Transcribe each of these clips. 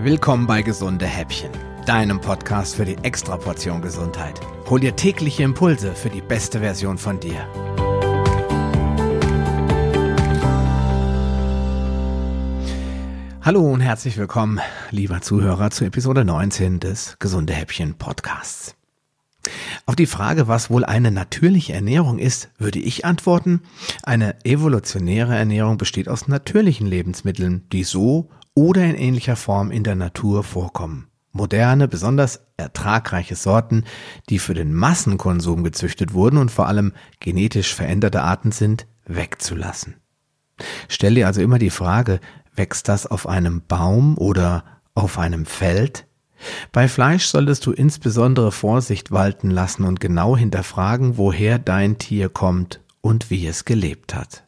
Willkommen bei Gesunde Häppchen, deinem Podcast für die Extraportion Gesundheit. Hol dir tägliche Impulse für die beste Version von dir. Hallo und herzlich willkommen, lieber Zuhörer, zu Episode 19 des Gesunde Häppchen Podcasts. Auf die Frage, was wohl eine natürliche Ernährung ist, würde ich antworten, eine evolutionäre Ernährung besteht aus natürlichen Lebensmitteln, die so oder in ähnlicher Form in der Natur vorkommen. Moderne, besonders ertragreiche Sorten, die für den Massenkonsum gezüchtet wurden und vor allem genetisch veränderte Arten sind, wegzulassen. Stell dir also immer die Frage, wächst das auf einem Baum oder auf einem Feld? Bei Fleisch solltest du insbesondere Vorsicht walten lassen und genau hinterfragen, woher dein Tier kommt und wie es gelebt hat.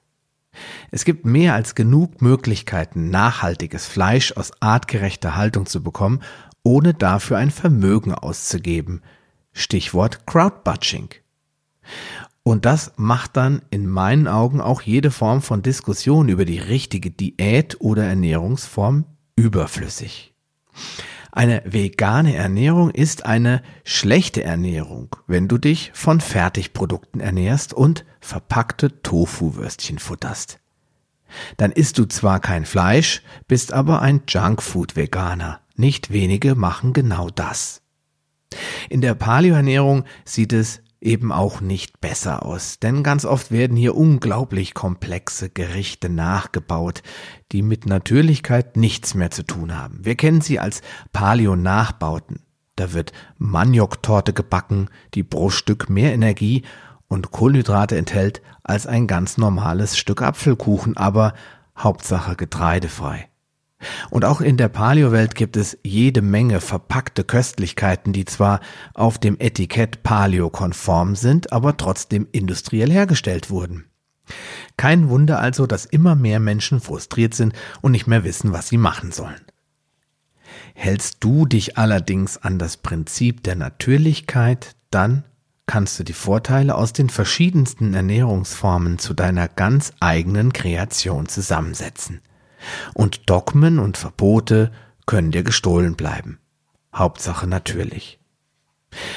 Es gibt mehr als genug Möglichkeiten, nachhaltiges Fleisch aus artgerechter Haltung zu bekommen, ohne dafür ein Vermögen auszugeben. Stichwort Crowdbudging. Und das macht dann in meinen Augen auch jede Form von Diskussion über die richtige Diät oder Ernährungsform überflüssig. Eine vegane Ernährung ist eine schlechte Ernährung, wenn du dich von Fertigprodukten ernährst und verpackte Tofu-Würstchen futterst. Dann isst du zwar kein Fleisch, bist aber ein Junkfood-Veganer. Nicht wenige machen genau das. In der Paleoernährung sieht es eben auch nicht besser aus, denn ganz oft werden hier unglaublich komplexe Gerichte nachgebaut, die mit Natürlichkeit nichts mehr zu tun haben. Wir kennen sie als Paleo-Nachbauten. Da wird Manioktorte gebacken, die pro Stück mehr Energie und Kohlenhydrate enthält als ein ganz normales Stück Apfelkuchen, aber Hauptsache getreidefrei. Und auch in der Paleo-Welt gibt es jede Menge verpackte Köstlichkeiten, die zwar auf dem Etikett Paleo-konform sind, aber trotzdem industriell hergestellt wurden. Kein Wunder also, dass immer mehr Menschen frustriert sind und nicht mehr wissen, was sie machen sollen. Hältst du dich allerdings an das Prinzip der Natürlichkeit, dann kannst du die Vorteile aus den verschiedensten Ernährungsformen zu deiner ganz eigenen Kreation zusammensetzen. Und Dogmen und Verbote können dir gestohlen bleiben. Hauptsache natürlich.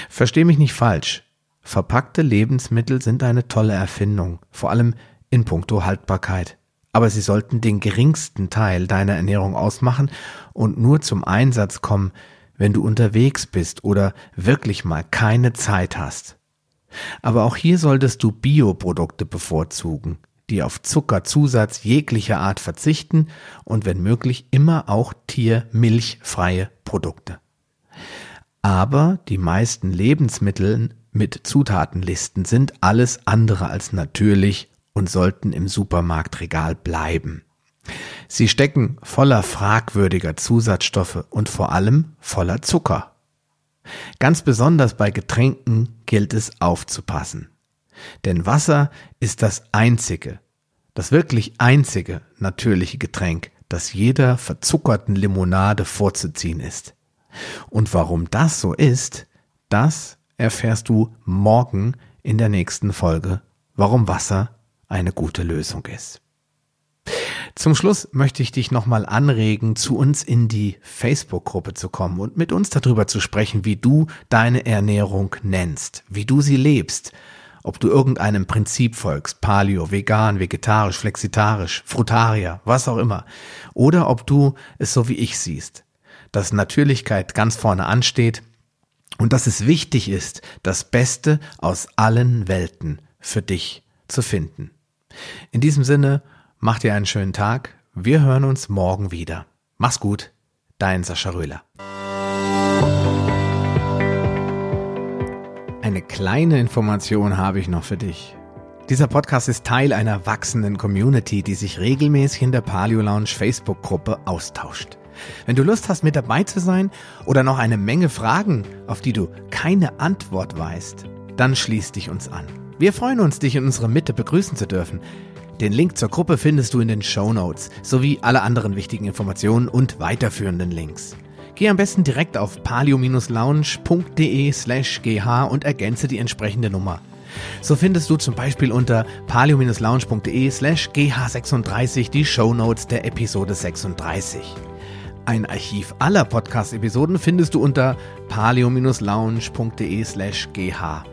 Versteh mich nicht falsch. Verpackte Lebensmittel sind eine tolle Erfindung, vor allem in puncto Haltbarkeit. Aber sie sollten den geringsten Teil deiner Ernährung ausmachen und nur zum Einsatz kommen, wenn du unterwegs bist oder wirklich mal keine Zeit hast. Aber auch hier solltest du Bioprodukte bevorzugen, die auf Zuckerzusatz jeglicher Art verzichten und wenn möglich immer auch tiermilchfreie Produkte. Aber die meisten Lebensmittel mit Zutatenlisten sind alles andere als natürlich und sollten im Supermarktregal bleiben. Sie stecken voller fragwürdiger Zusatzstoffe und vor allem voller Zucker. Ganz besonders bei Getränken gilt es aufzupassen. Denn Wasser ist das einzige, das wirklich einzige natürliche Getränk, das jeder verzuckerten Limonade vorzuziehen ist. Und warum das so ist, das erfährst du morgen in der nächsten Folge, warum Wasser eine gute Lösung ist. Zum Schluss möchte ich dich nochmal anregen, zu uns in die Facebook-Gruppe zu kommen und mit uns darüber zu sprechen, wie du deine Ernährung nennst, wie du sie lebst, ob du irgendeinem Prinzip folgst, Paleo, vegan, vegetarisch, flexitarisch, Frutarier, was auch immer, oder ob du es so wie ich siehst, dass Natürlichkeit ganz vorne ansteht und dass es wichtig ist, das Beste aus allen Welten für dich zu finden. In diesem Sinne, Mach dir einen schönen Tag. Wir hören uns morgen wieder. Mach's gut. Dein Sascha Röhler. Eine kleine Information habe ich noch für dich. Dieser Podcast ist Teil einer wachsenden Community, die sich regelmäßig in der Paleo Lounge Facebook-Gruppe austauscht. Wenn du Lust hast, mit dabei zu sein oder noch eine Menge Fragen, auf die du keine Antwort weißt, dann schließ dich uns an. Wir freuen uns, dich in unserer Mitte begrüßen zu dürfen. Den Link zur Gruppe findest du in den Show Notes sowie alle anderen wichtigen Informationen und weiterführenden Links. Geh am besten direkt auf palio-lounge.de slash gh und ergänze die entsprechende Nummer. So findest du zum Beispiel unter palio-lounge.de slash gh36 die Show Notes der Episode 36. Ein Archiv aller Podcast-Episoden findest du unter paleo-lounge.de slash gh.